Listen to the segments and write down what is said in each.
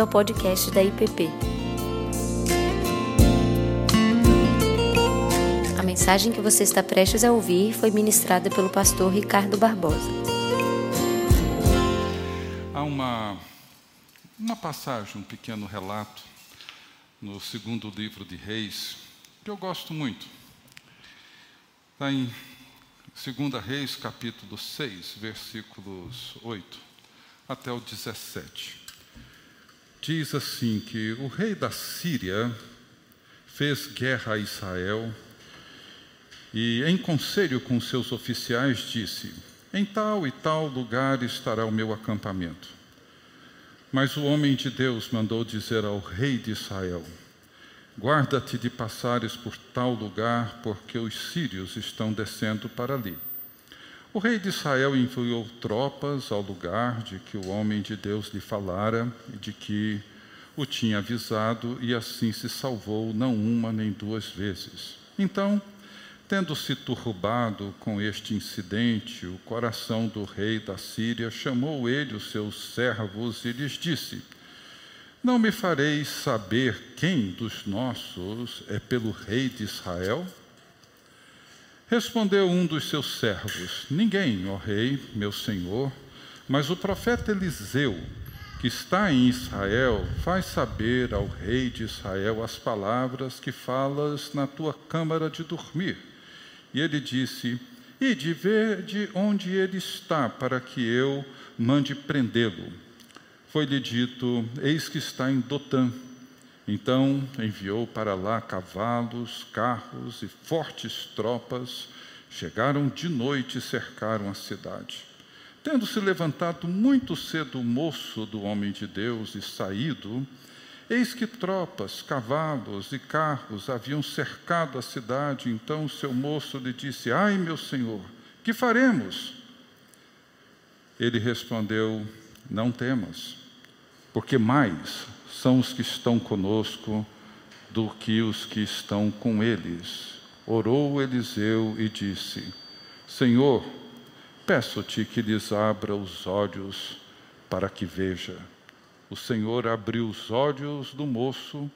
bem-vindo ao podcast da IPP. A mensagem que você está prestes a ouvir foi ministrada pelo pastor Ricardo Barbosa. Há uma, uma passagem, um pequeno relato, no segundo livro de Reis, que eu gosto muito. Está em 2 Reis, capítulo 6, versículos 8 até o 17 diz assim que o rei da Síria fez guerra a Israel e, em conselho com seus oficiais, disse: Em tal e tal lugar estará o meu acampamento. Mas o homem de Deus mandou dizer ao rei de Israel: Guarda-te de passares por tal lugar, porque os sírios estão descendo para ali. O rei de Israel enviou tropas ao lugar de que o homem de Deus lhe falara e de que o tinha avisado, e assim se salvou não uma nem duas vezes. Então, tendo-se turbado com este incidente, o coração do rei da Síria chamou ele os seus servos e lhes disse: Não me fareis saber quem dos nossos é pelo rei de Israel? Respondeu um dos seus servos: Ninguém, ó rei, meu senhor, mas o profeta Eliseu, que está em Israel, faz saber ao rei de Israel as palavras que falas na tua câmara de dormir. E ele disse: Ide ver de onde ele está, para que eu mande prendê-lo. Foi-lhe dito: Eis que está em Dotã. Então enviou para lá cavalos, carros e fortes tropas. Chegaram de noite e cercaram a cidade. Tendo se levantado muito cedo o moço do homem de Deus e saído, eis que tropas, cavalos e carros haviam cercado a cidade. Então o seu moço lhe disse: Ai, meu senhor, que faremos? Ele respondeu: Não temas, porque mais são os que estão conosco do que os que estão com eles. Orou Eliseu e disse: Senhor, peço-te que lhes abra os olhos para que veja. O Senhor abriu os olhos do moço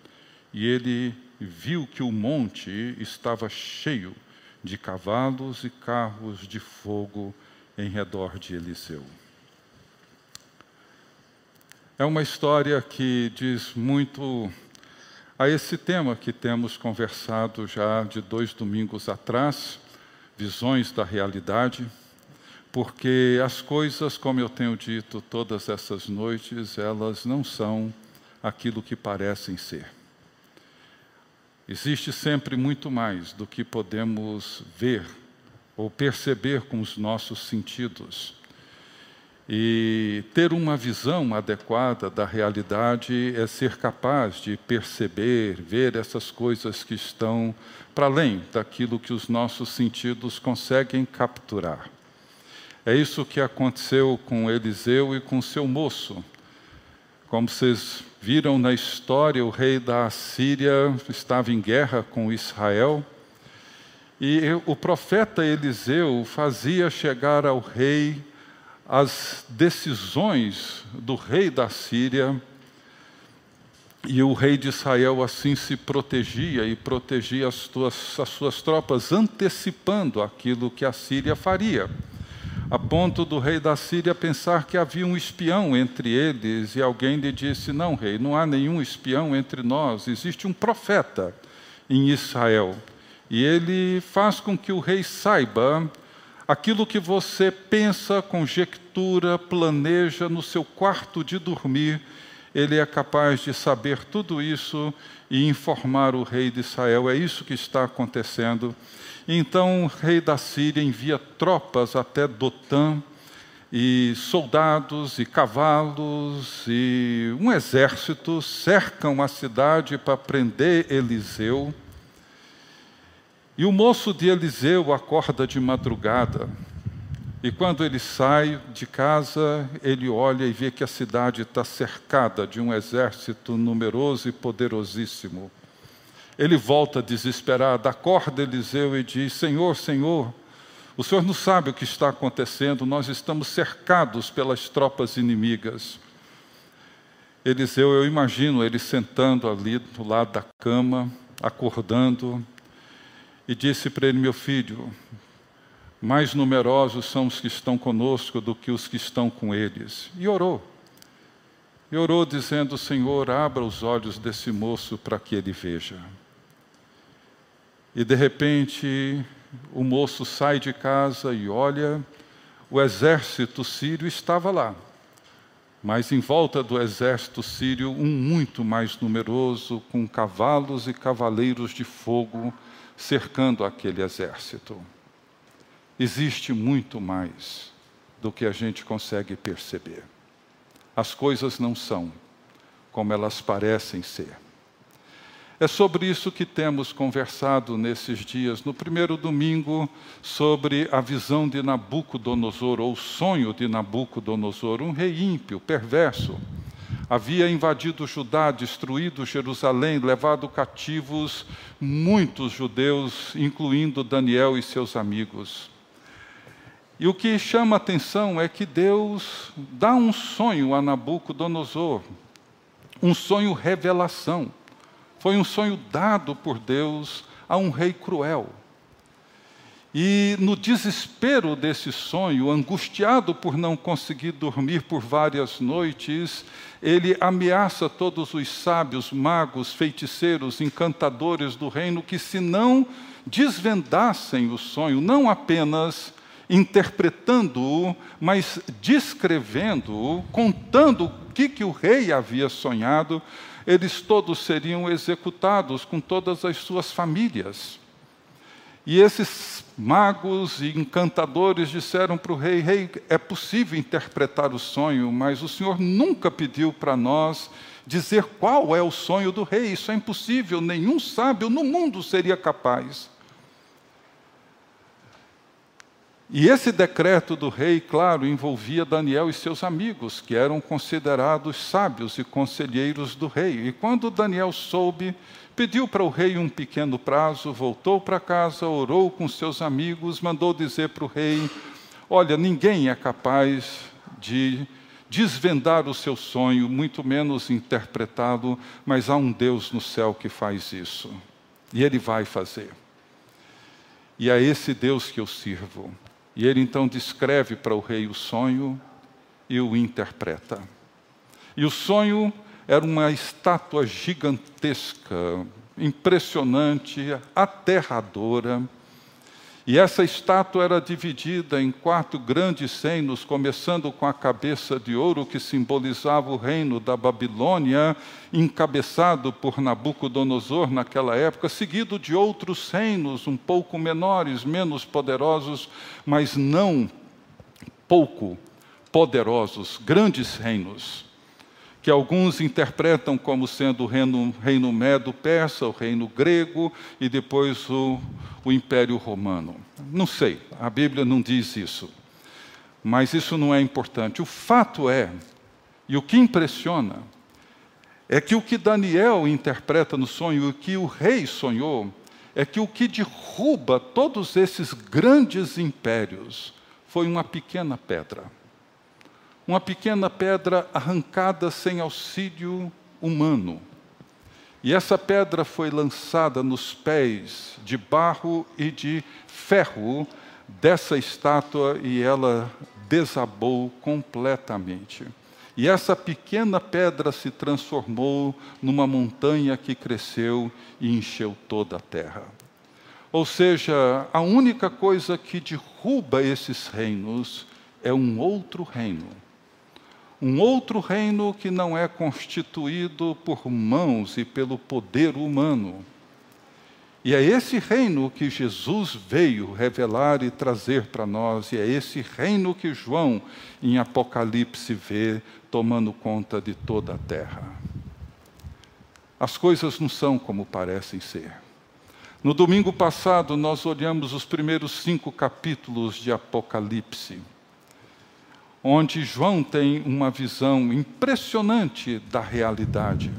e ele viu que o monte estava cheio de cavalos e carros de fogo em redor de Eliseu. É uma história que diz muito a esse tema que temos conversado já de dois domingos atrás, visões da realidade, porque as coisas, como eu tenho dito todas essas noites, elas não são aquilo que parecem ser. Existe sempre muito mais do que podemos ver ou perceber com os nossos sentidos. E ter uma visão adequada da realidade é ser capaz de perceber, ver essas coisas que estão para além daquilo que os nossos sentidos conseguem capturar. É isso que aconteceu com Eliseu e com seu moço. Como vocês viram na história, o rei da Síria estava em guerra com Israel. E o profeta Eliseu fazia chegar ao rei as decisões do rei da Síria, e o rei de Israel assim se protegia e protegia as, tuas, as suas tropas, antecipando aquilo que a Síria faria, a ponto do rei da Síria pensar que havia um espião entre eles, e alguém lhe disse: Não, rei, não há nenhum espião entre nós, existe um profeta em Israel. E ele faz com que o rei saiba aquilo que você pensa, conjectura, planeja no seu quarto de dormir, ele é capaz de saber tudo isso e informar o rei de Israel. É isso que está acontecendo. Então o rei da Síria envia tropas até Dotã, e soldados e cavalos e um exército cercam a cidade para prender Eliseu. E o moço de Eliseu acorda de madrugada. E quando ele sai de casa, ele olha e vê que a cidade está cercada de um exército numeroso e poderosíssimo. Ele volta desesperado, acorda Eliseu e diz: Senhor, Senhor, o senhor não sabe o que está acontecendo, nós estamos cercados pelas tropas inimigas. Eliseu, eu imagino ele sentando ali do lado da cama, acordando, e disse para ele: Meu filho, mais numerosos são os que estão conosco do que os que estão com eles. E orou. E orou dizendo: Senhor, abra os olhos desse moço para que ele veja. E de repente, o moço sai de casa e olha, o exército sírio estava lá. Mas em volta do exército sírio, um muito mais numeroso, com cavalos e cavaleiros de fogo cercando aquele exército. Existe muito mais do que a gente consegue perceber. As coisas não são como elas parecem ser. É sobre isso que temos conversado nesses dias. No primeiro domingo, sobre a visão de Nabucodonosor, ou o sonho de Nabucodonosor, um rei ímpio, perverso. Havia invadido Judá, destruído Jerusalém, levado cativos muitos judeus, incluindo Daniel e seus amigos. E o que chama atenção é que Deus dá um sonho a Nabucodonosor, um sonho revelação. Foi um sonho dado por Deus a um rei cruel. E no desespero desse sonho, angustiado por não conseguir dormir por várias noites, ele ameaça todos os sábios, magos, feiticeiros, encantadores do reino que, se não desvendassem o sonho, não apenas interpretando-o, mas descrevendo-o, contando o que, que o rei havia sonhado, eles todos seriam executados com todas as suas famílias. E esses magos e encantadores disseram para o rei: Rei, é possível interpretar o sonho, mas o senhor nunca pediu para nós dizer qual é o sonho do rei. Isso é impossível, nenhum sábio no mundo seria capaz. E esse decreto do rei, claro, envolvia Daniel e seus amigos, que eram considerados sábios e conselheiros do rei. E quando Daniel soube, pediu para o rei um pequeno prazo, voltou para casa, orou com seus amigos, mandou dizer para o rei: Olha, ninguém é capaz de desvendar o seu sonho, muito menos interpretá-lo, mas há um Deus no céu que faz isso. E ele vai fazer. E é esse Deus que eu sirvo. E ele então descreve para o rei o sonho e o interpreta. E o sonho era uma estátua gigantesca, impressionante, aterradora. E essa estátua era dividida em quatro grandes reinos, começando com a cabeça de ouro que simbolizava o reino da Babilônia, encabeçado por Nabucodonosor naquela época, seguido de outros reinos um pouco menores, menos poderosos, mas não pouco poderosos, grandes reinos que alguns interpretam como sendo o reino, reino medo-persa, o reino grego e depois o, o Império Romano. Não sei, a Bíblia não diz isso. Mas isso não é importante. O fato é, e o que impressiona, é que o que Daniel interpreta no sonho, o que o rei sonhou, é que o que derruba todos esses grandes impérios foi uma pequena pedra uma pequena pedra arrancada sem auxílio humano. E essa pedra foi lançada nos pés de barro e de ferro dessa estátua e ela desabou completamente. E essa pequena pedra se transformou numa montanha que cresceu e encheu toda a terra. Ou seja, a única coisa que derruba esses reinos é um outro reino um outro reino que não é constituído por mãos e pelo poder humano. E é esse reino que Jesus veio revelar e trazer para nós, e é esse reino que João, em Apocalipse, vê tomando conta de toda a terra. As coisas não são como parecem ser. No domingo passado, nós olhamos os primeiros cinco capítulos de Apocalipse onde João tem uma visão impressionante da realidade.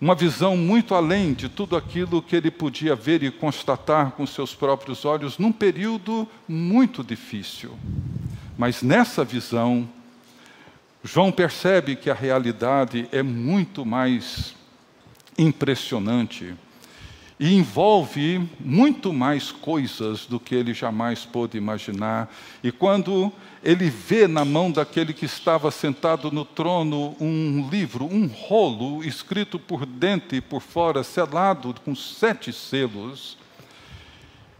Uma visão muito além de tudo aquilo que ele podia ver e constatar com seus próprios olhos num período muito difícil. Mas nessa visão, João percebe que a realidade é muito mais impressionante e envolve muito mais coisas do que ele jamais pôde imaginar. E quando ele vê na mão daquele que estava sentado no trono um livro, um rolo escrito por dentro e por fora, selado com sete selos,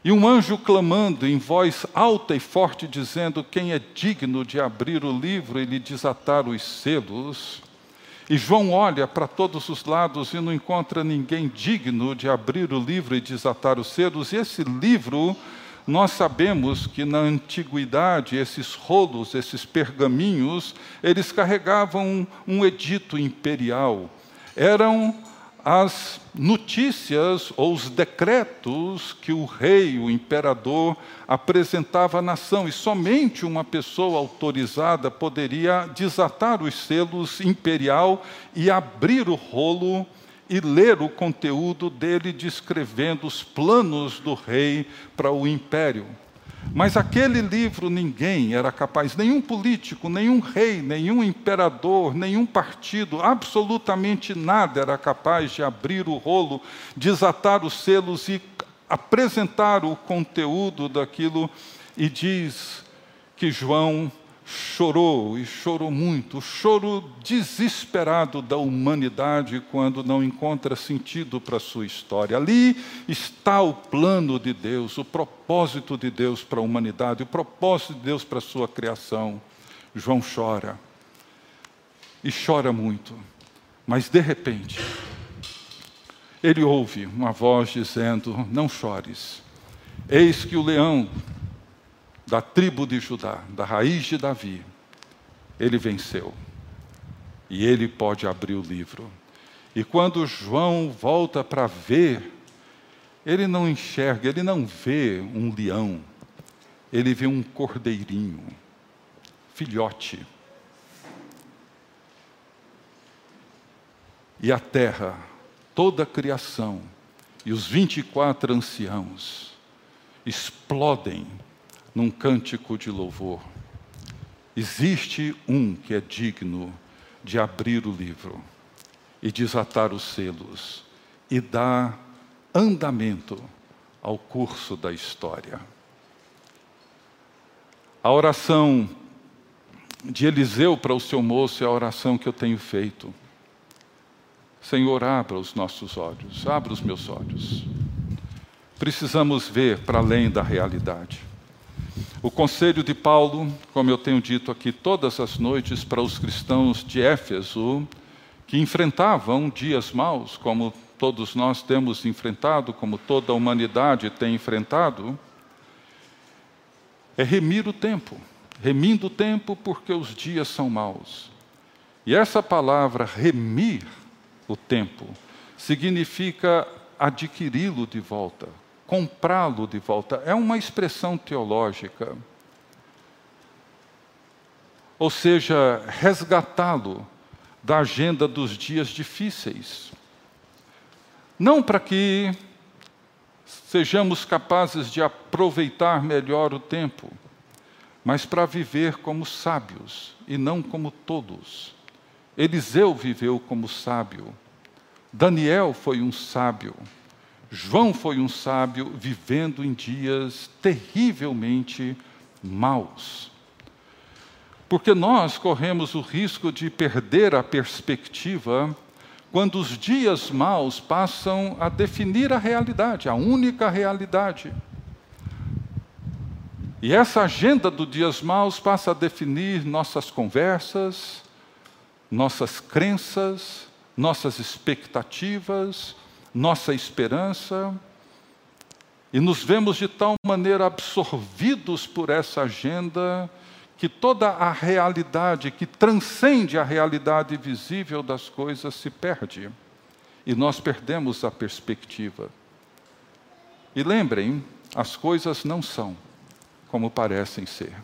e um anjo clamando em voz alta e forte, dizendo: Quem é digno de abrir o livro e lhe desatar os selos? E João olha para todos os lados e não encontra ninguém digno de abrir o livro e desatar os selos. E esse livro, nós sabemos que na antiguidade, esses rolos, esses pergaminhos, eles carregavam um edito imperial. Eram as notícias ou os decretos que o rei, o imperador, apresentava à nação, e somente uma pessoa autorizada poderia desatar os selos imperial e abrir o rolo e ler o conteúdo dele, descrevendo os planos do rei para o império. Mas aquele livro ninguém era capaz, nenhum político, nenhum rei, nenhum imperador, nenhum partido, absolutamente nada era capaz de abrir o rolo, desatar os selos e apresentar o conteúdo daquilo. E diz que João chorou e chorou muito, o choro desesperado da humanidade quando não encontra sentido para a sua história. Ali está o plano de Deus, o propósito de Deus para a humanidade, o propósito de Deus para a sua criação. João chora e chora muito, mas de repente ele ouve uma voz dizendo: Não chores, eis que o leão da tribo de Judá, da raiz de Davi, ele venceu. E ele pode abrir o livro. E quando João volta para ver, ele não enxerga, ele não vê um leão, ele vê um cordeirinho, filhote. E a terra, toda a criação, e os 24 anciãos explodem num cântico de louvor. Existe um que é digno de abrir o livro e desatar os selos e dar andamento ao curso da história. A oração de Eliseu para o seu moço é a oração que eu tenho feito. Senhor, abra os nossos olhos, abra os meus olhos. Precisamos ver para além da realidade. O conselho de Paulo, como eu tenho dito aqui todas as noites para os cristãos de Éfeso, que enfrentavam dias maus, como todos nós temos enfrentado, como toda a humanidade tem enfrentado, é remir o tempo, remindo o tempo porque os dias são maus. E essa palavra remir o tempo significa adquiri-lo de volta, comprá-lo de volta. É uma expressão teológica. Ou seja, resgatá-lo da agenda dos dias difíceis. Não para que sejamos capazes de aproveitar melhor o tempo, mas para viver como sábios e não como tolos. Eliseu viveu como sábio, Daniel foi um sábio. João foi um sábio vivendo em dias terrivelmente maus. Porque nós corremos o risco de perder a perspectiva quando os dias maus passam a definir a realidade, a única realidade. E essa agenda dos dias maus passa a definir nossas conversas, nossas crenças, nossas expectativas, nossa esperança, e nos vemos de tal maneira absorvidos por essa agenda que toda a realidade que transcende a realidade visível das coisas se perde e nós perdemos a perspectiva. E lembrem, as coisas não são como parecem ser.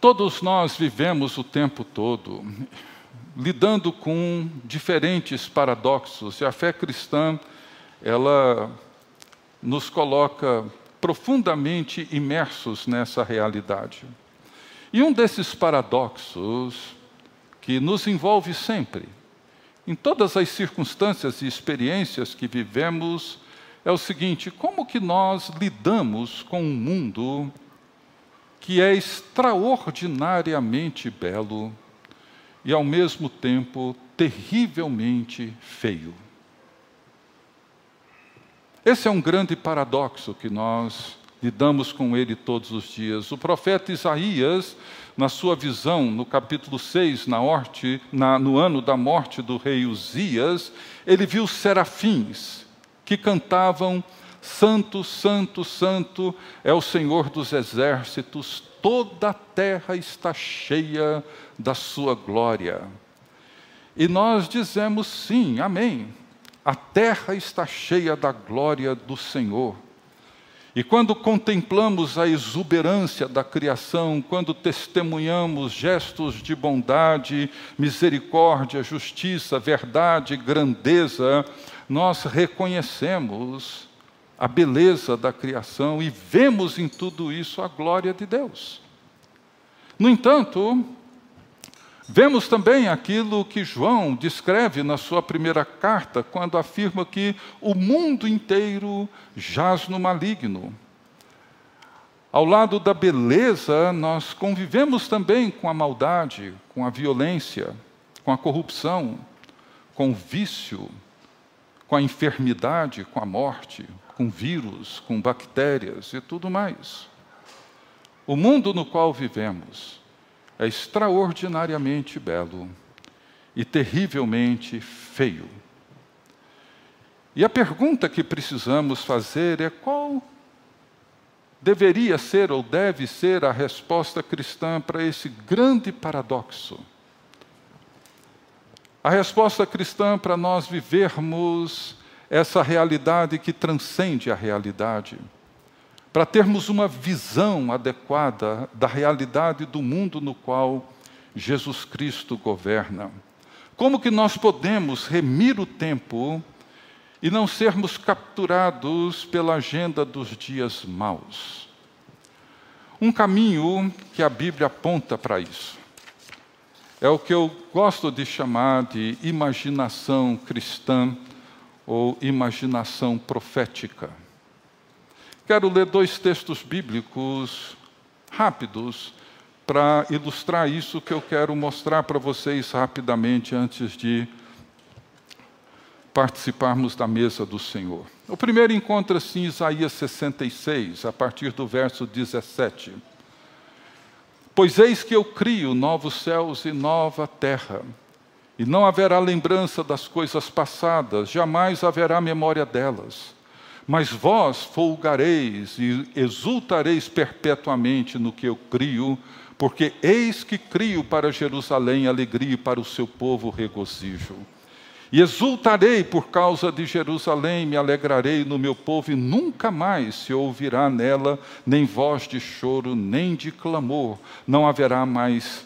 Todos nós vivemos o tempo todo lidando com diferentes paradoxos. E a fé cristã, ela nos coloca profundamente imersos nessa realidade. E um desses paradoxos que nos envolve sempre, em todas as circunstâncias e experiências que vivemos, é o seguinte: como que nós lidamos com um mundo que é extraordinariamente belo e, ao mesmo tempo, terrivelmente feio? Esse é um grande paradoxo que nós lidamos com ele todos os dias. O profeta Isaías, na sua visão, no capítulo 6, na morte, na, no ano da morte do rei Uzias, ele viu serafins que cantavam: Santo, Santo, Santo é o Senhor dos exércitos, toda a terra está cheia da sua glória. E nós dizemos sim, amém. A terra está cheia da glória do Senhor. E quando contemplamos a exuberância da criação, quando testemunhamos gestos de bondade, misericórdia, justiça, verdade, grandeza, nós reconhecemos a beleza da criação e vemos em tudo isso a glória de Deus. No entanto, Vemos também aquilo que João descreve na sua primeira carta, quando afirma que o mundo inteiro jaz no maligno. Ao lado da beleza, nós convivemos também com a maldade, com a violência, com a corrupção, com o vício, com a enfermidade, com a morte, com vírus, com bactérias e tudo mais. O mundo no qual vivemos é extraordinariamente belo e terrivelmente feio. E a pergunta que precisamos fazer é qual deveria ser ou deve ser a resposta cristã para esse grande paradoxo. A resposta cristã para nós vivermos essa realidade que transcende a realidade para termos uma visão adequada da realidade do mundo no qual Jesus Cristo governa. Como que nós podemos remir o tempo e não sermos capturados pela agenda dos dias maus? Um caminho que a Bíblia aponta para isso é o que eu gosto de chamar de imaginação cristã ou imaginação profética. Quero ler dois textos bíblicos rápidos para ilustrar isso que eu quero mostrar para vocês rapidamente antes de participarmos da mesa do Senhor. O primeiro encontra-se em Isaías 66, a partir do verso 17. Pois eis que eu crio novos céus e nova terra, e não haverá lembrança das coisas passadas, jamais haverá memória delas. Mas vós folgareis e exultareis perpetuamente no que eu crio, porque eis que crio para Jerusalém alegria e para o seu povo regozijo. E exultarei por causa de Jerusalém, me alegrarei no meu povo, e nunca mais se ouvirá nela nem voz de choro, nem de clamor. Não haverá mais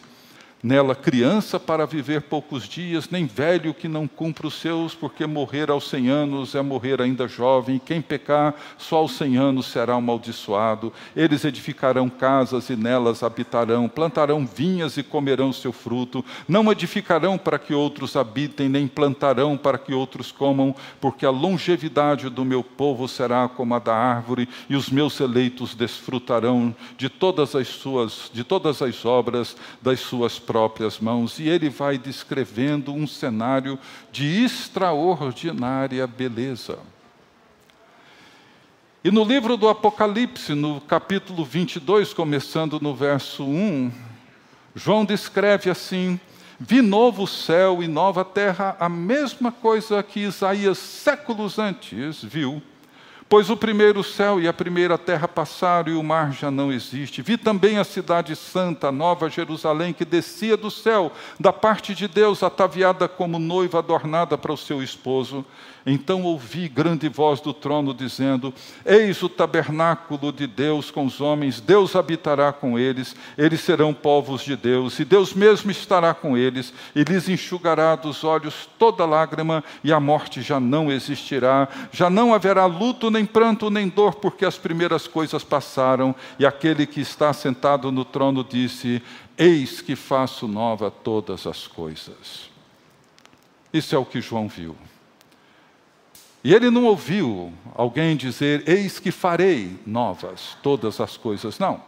Nela, criança para viver poucos dias, nem velho que não cumpra os seus, porque morrer aos cem anos é morrer ainda jovem. Quem pecar só aos cem anos será amaldiçoado. Eles edificarão casas e nelas habitarão, plantarão vinhas e comerão seu fruto. Não edificarão para que outros habitem, nem plantarão para que outros comam, porque a longevidade do meu povo será como a da árvore, e os meus eleitos desfrutarão de todas as suas, de todas as obras das suas próprias mãos, e ele vai descrevendo um cenário de extraordinária beleza. E no livro do Apocalipse, no capítulo 22, começando no verso 1, João descreve assim: Vi novo céu e nova terra, a mesma coisa que Isaías séculos antes viu Pois o primeiro céu e a primeira terra passaram e o mar já não existe. Vi também a cidade santa, a nova Jerusalém, que descia do céu, da parte de Deus, ataviada como noiva adornada para o seu esposo. Então ouvi grande voz do trono dizendo: Eis o tabernáculo de Deus com os homens, Deus habitará com eles, eles serão povos de Deus, e Deus mesmo estará com eles, e lhes enxugará dos olhos toda lágrima, e a morte já não existirá, já não haverá luto nem pranto, nem dor, porque as primeiras coisas passaram. E aquele que está sentado no trono disse: Eis que faço nova todas as coisas. Isso é o que João viu. E ele não ouviu alguém dizer: Eis que farei novas todas as coisas. Não.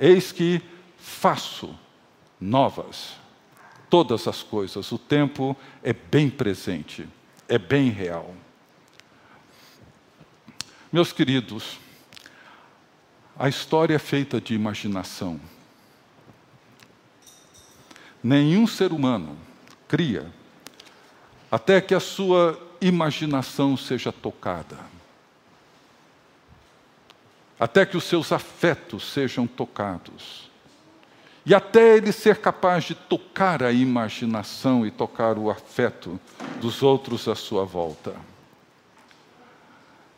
Eis que faço novas todas as coisas. O tempo é bem presente, é bem real. Meus queridos, a história é feita de imaginação. Nenhum ser humano cria até que a sua imaginação seja tocada, até que os seus afetos sejam tocados, e até ele ser capaz de tocar a imaginação e tocar o afeto dos outros à sua volta.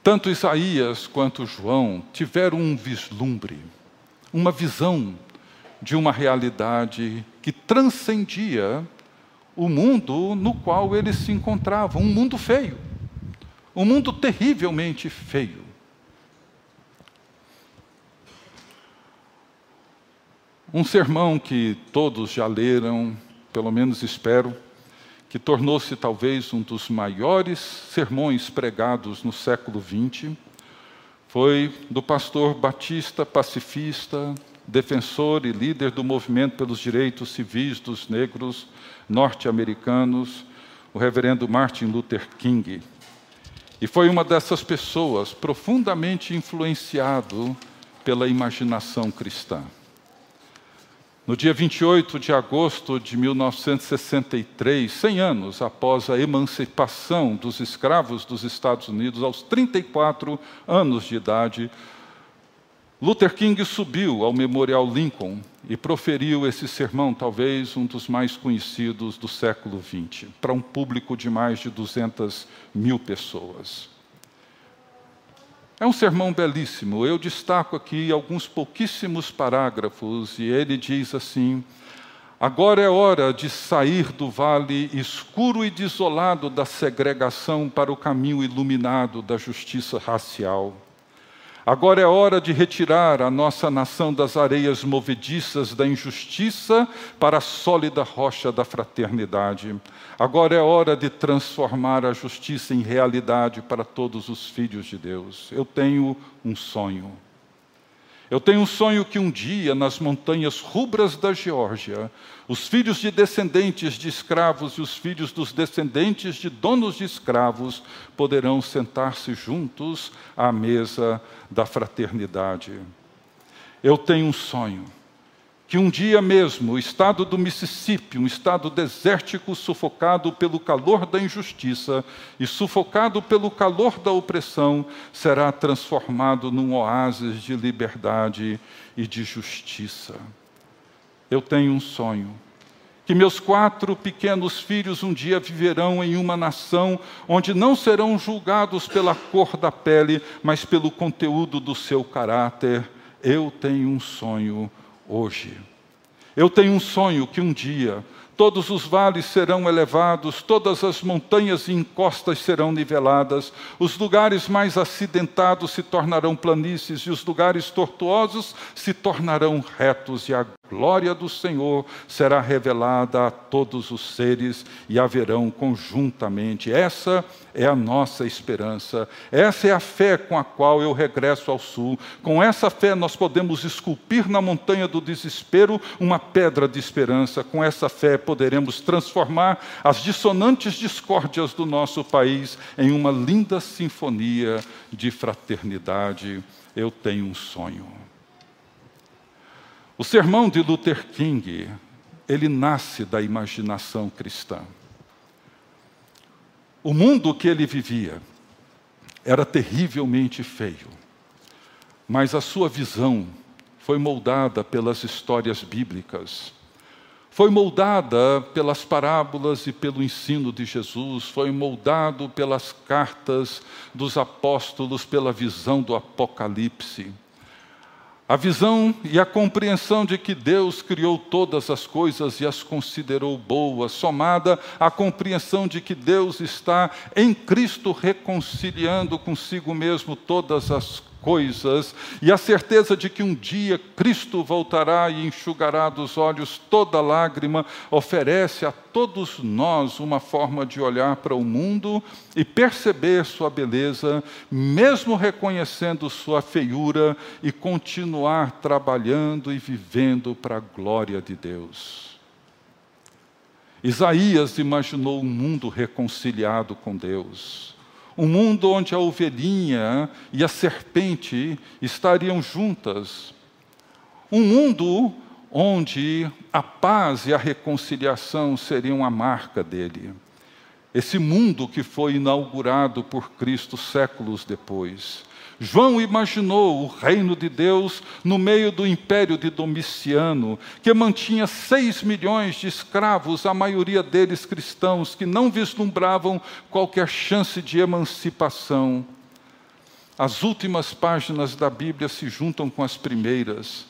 Tanto Isaías quanto João tiveram um vislumbre, uma visão de uma realidade que transcendia o mundo no qual eles se encontravam, um mundo feio, um mundo terrivelmente feio. Um sermão que todos já leram, pelo menos espero, que tornou-se talvez um dos maiores sermões pregados no século XX, foi do pastor batista pacifista, defensor e líder do movimento pelos direitos civis dos negros norte-americanos, o reverendo Martin Luther King. E foi uma dessas pessoas profundamente influenciado pela imaginação cristã. No dia 28 de agosto de 1963, 100 anos após a emancipação dos escravos dos Estados Unidos, aos 34 anos de idade, Luther King subiu ao Memorial Lincoln e proferiu esse sermão, talvez um dos mais conhecidos do século XX, para um público de mais de 200 mil pessoas. É um sermão belíssimo. Eu destaco aqui alguns pouquíssimos parágrafos e ele diz assim: Agora é hora de sair do vale escuro e desolado da segregação para o caminho iluminado da justiça racial. Agora é hora de retirar a nossa nação das areias movediças da injustiça para a sólida rocha da fraternidade. Agora é hora de transformar a justiça em realidade para todos os filhos de Deus. Eu tenho um sonho. Eu tenho um sonho que um dia, nas montanhas rubras da Geórgia, os filhos de descendentes de escravos e os filhos dos descendentes de donos de escravos poderão sentar-se juntos à mesa da fraternidade. Eu tenho um sonho que um dia mesmo o estado do Mississippi, um estado desértico sufocado pelo calor da injustiça e sufocado pelo calor da opressão, será transformado num oásis de liberdade e de justiça. Eu tenho um sonho que meus quatro pequenos filhos um dia viverão em uma nação onde não serão julgados pela cor da pele, mas pelo conteúdo do seu caráter. Eu tenho um sonho hoje. Eu tenho um sonho que um dia todos os vales serão elevados, todas as montanhas e encostas serão niveladas, os lugares mais acidentados se tornarão planícies e os lugares tortuosos se tornarão retos, e a glória do Senhor será revelada a todos os seres e haverão conjuntamente. Essa é a nossa esperança. Essa é a fé com a qual eu regresso ao sul. Com essa fé nós podemos esculpir na montanha do desespero uma pedra de esperança. Com essa fé poderemos transformar as dissonantes discórdias do nosso país em uma linda sinfonia de fraternidade. Eu tenho um sonho. O sermão de Luther King, ele nasce da imaginação cristã. O mundo que ele vivia era terrivelmente feio, mas a sua visão foi moldada pelas histórias bíblicas, foi moldada pelas parábolas e pelo ensino de Jesus, foi moldado pelas cartas dos apóstolos, pela visão do Apocalipse. A visão e a compreensão de que Deus criou todas as coisas e as considerou boas, somada à compreensão de que Deus está em Cristo reconciliando consigo mesmo todas as coisas, e a certeza de que um dia Cristo voltará e enxugará dos olhos toda lágrima, oferece a todos nós uma forma de olhar para o mundo e perceber sua beleza, mesmo reconhecendo sua feiura, e continuar trabalhando e vivendo para a glória de Deus. Isaías imaginou um mundo reconciliado com Deus um mundo onde a ovelhinha e a serpente estariam juntas. Um mundo onde a paz e a reconciliação seriam a marca dele. Esse mundo que foi inaugurado por Cristo séculos depois. João imaginou o reino de Deus no meio do império de Domiciano, que mantinha seis milhões de escravos, a maioria deles cristãos, que não vislumbravam qualquer chance de emancipação. As últimas páginas da Bíblia se juntam com as primeiras,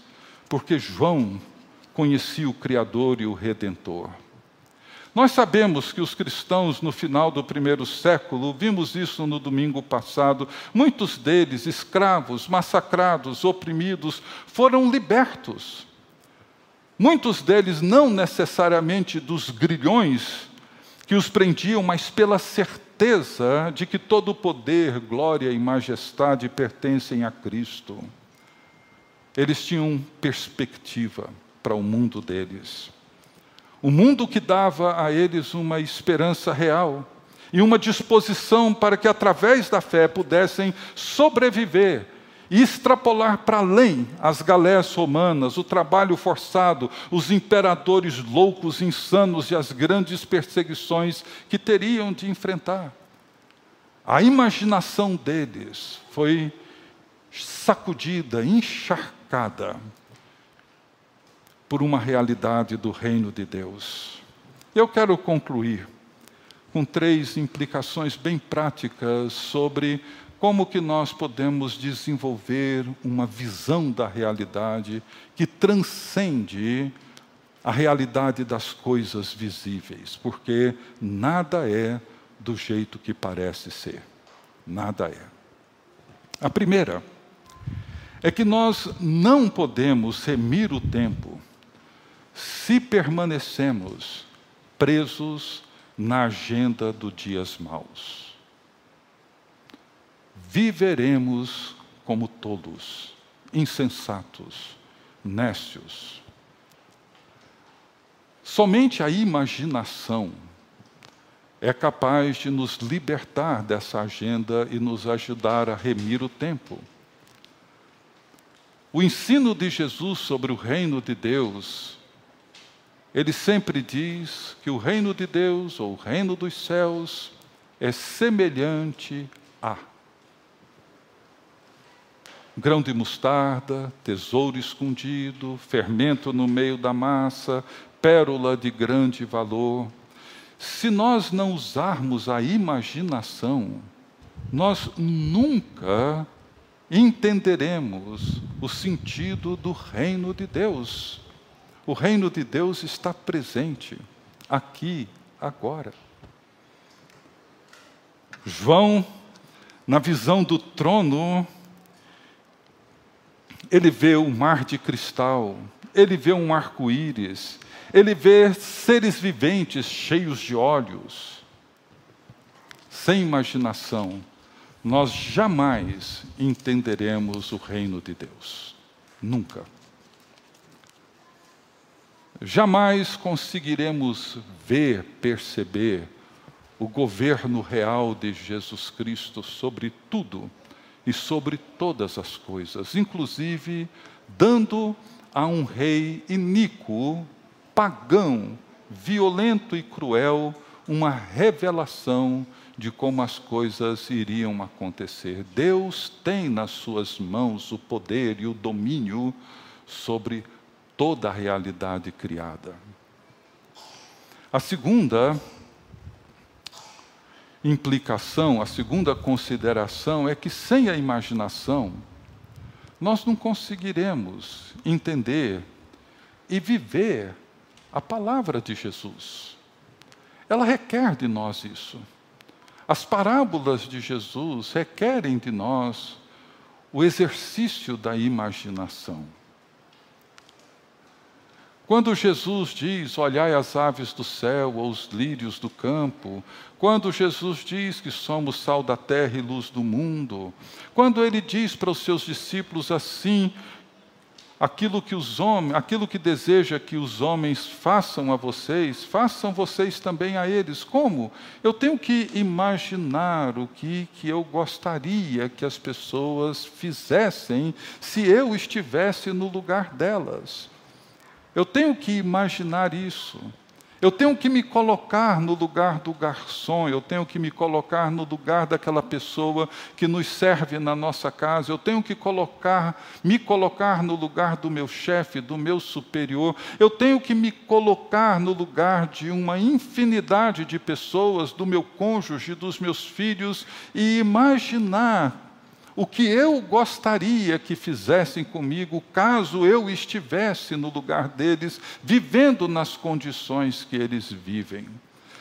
porque João conhecia o Criador e o Redentor. Nós sabemos que os cristãos, no final do primeiro século, vimos isso no domingo passado, muitos deles, escravos, massacrados, oprimidos, foram libertos. Muitos deles, não necessariamente dos grilhões que os prendiam, mas pela certeza de que todo o poder, glória e majestade pertencem a Cristo. Eles tinham perspectiva para o mundo deles. O mundo que dava a eles uma esperança real e uma disposição para que, através da fé, pudessem sobreviver e extrapolar para além as galés romanas, o trabalho forçado, os imperadores loucos, insanos e as grandes perseguições que teriam de enfrentar. A imaginação deles foi sacudida, encharcada por uma realidade do reino de Deus. Eu quero concluir com três implicações bem práticas sobre como que nós podemos desenvolver uma visão da realidade que transcende a realidade das coisas visíveis, porque nada é do jeito que parece ser. Nada é. A primeira é que nós não podemos remir o tempo se permanecemos presos na agenda do dias maus. Viveremos como tolos, insensatos, nécios. Somente a imaginação é capaz de nos libertar dessa agenda e nos ajudar a remir o tempo. O ensino de Jesus sobre o reino de Deus ele sempre diz que o reino de Deus, ou o reino dos céus, é semelhante a grão de mostarda, tesouro escondido, fermento no meio da massa, pérola de grande valor. Se nós não usarmos a imaginação, nós nunca entenderemos o sentido do reino de Deus. O reino de Deus está presente, aqui, agora. João, na visão do trono, ele vê um mar de cristal, ele vê um arco-íris, ele vê seres viventes cheios de olhos. Sem imaginação, nós jamais entenderemos o reino de Deus. Nunca. Jamais conseguiremos ver, perceber o governo real de Jesus Cristo sobre tudo e sobre todas as coisas, inclusive dando a um rei iníquo, pagão, violento e cruel, uma revelação de como as coisas iriam acontecer. Deus tem nas suas mãos o poder e o domínio sobre toda a realidade criada. A segunda implicação, a segunda consideração é que sem a imaginação, nós não conseguiremos entender e viver a palavra de Jesus. Ela requer de nós isso. As parábolas de Jesus requerem de nós o exercício da imaginação. Quando Jesus diz: Olhai as aves do céu, ou os lírios do campo, quando Jesus diz que somos sal da terra e luz do mundo, quando ele diz para os seus discípulos assim: aquilo que os homens, aquilo que deseja que os homens façam a vocês, façam vocês também a eles. Como? Eu tenho que imaginar o que, que eu gostaria que as pessoas fizessem se eu estivesse no lugar delas. Eu tenho que imaginar isso. Eu tenho que me colocar no lugar do garçom, eu tenho que me colocar no lugar daquela pessoa que nos serve na nossa casa, eu tenho que colocar, me colocar no lugar do meu chefe, do meu superior, eu tenho que me colocar no lugar de uma infinidade de pessoas, do meu cônjuge, dos meus filhos e imaginar o que eu gostaria que fizessem comigo caso eu estivesse no lugar deles, vivendo nas condições que eles vivem.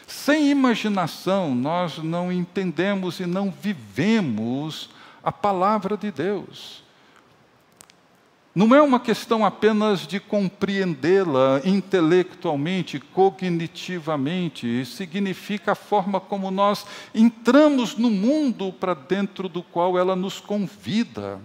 Sem imaginação, nós não entendemos e não vivemos a palavra de Deus. Não é uma questão apenas de compreendê-la intelectualmente, cognitivamente, significa a forma como nós entramos no mundo para dentro do qual ela nos convida.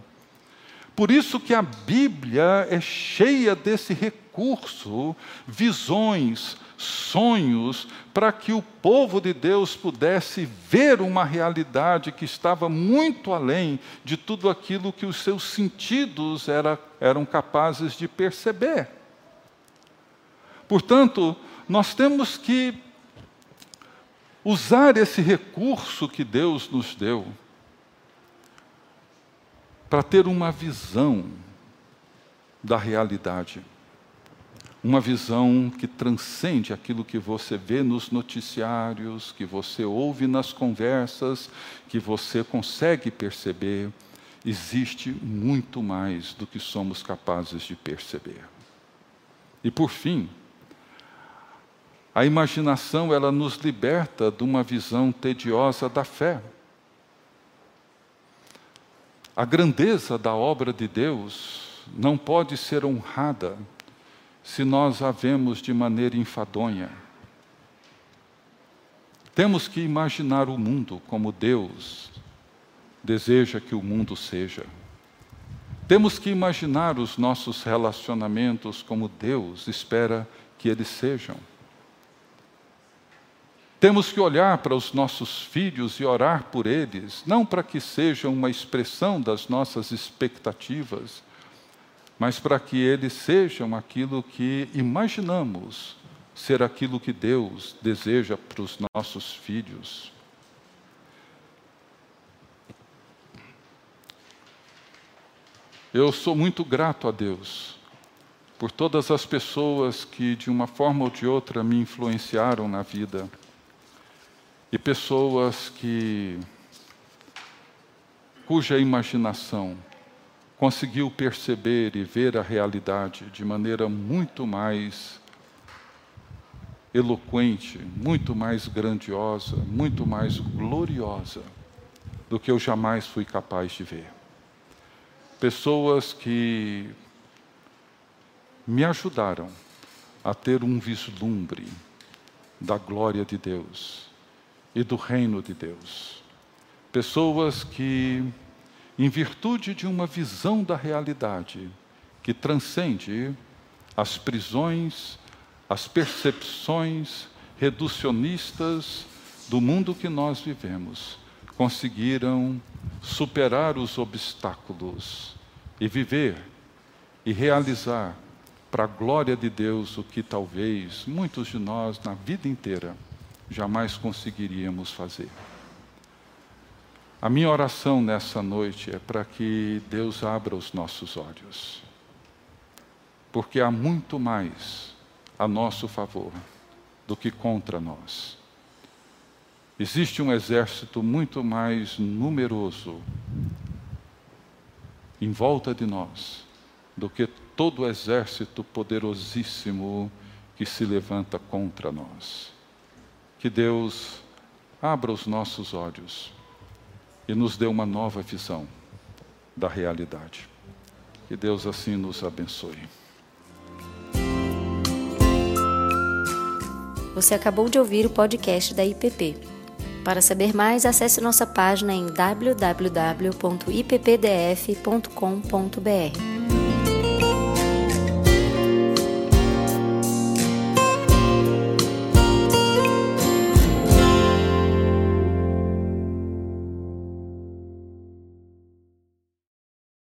Por isso que a Bíblia é cheia desse recurso, visões, sonhos, para que o povo de Deus pudesse ver uma realidade que estava muito além de tudo aquilo que os seus sentidos era, eram capazes de perceber. Portanto, nós temos que usar esse recurso que Deus nos deu para ter uma visão da realidade uma visão que transcende aquilo que você vê nos noticiários, que você ouve nas conversas, que você consegue perceber. Existe muito mais do que somos capazes de perceber. E por fim, a imaginação ela nos liberta de uma visão tediosa da fé. A grandeza da obra de Deus não pode ser honrada se nós a vemos de maneira enfadonha. Temos que imaginar o mundo como Deus deseja que o mundo seja. Temos que imaginar os nossos relacionamentos como Deus espera que eles sejam. Temos que olhar para os nossos filhos e orar por eles, não para que sejam uma expressão das nossas expectativas, mas para que eles sejam aquilo que imaginamos ser aquilo que Deus deseja para os nossos filhos. Eu sou muito grato a Deus por todas as pessoas que, de uma forma ou de outra, me influenciaram na vida. E pessoas que cuja imaginação conseguiu perceber e ver a realidade de maneira muito mais eloquente, muito mais grandiosa, muito mais gloriosa do que eu jamais fui capaz de ver. Pessoas que me ajudaram a ter um vislumbre da glória de Deus e do reino de Deus. Pessoas que em virtude de uma visão da realidade que transcende as prisões, as percepções reducionistas do mundo que nós vivemos, conseguiram superar os obstáculos e viver e realizar para a glória de Deus o que talvez muitos de nós na vida inteira jamais conseguiríamos fazer. A minha oração nessa noite é para que Deus abra os nossos olhos, porque há muito mais a nosso favor do que contra nós. Existe um exército muito mais numeroso em volta de nós do que todo o exército poderosíssimo que se levanta contra nós. Que Deus abra os nossos olhos e nos dê uma nova visão da realidade. Que Deus assim nos abençoe. Você acabou de ouvir o podcast da IPP. Para saber mais, acesse nossa página em www.ippdf.com.br.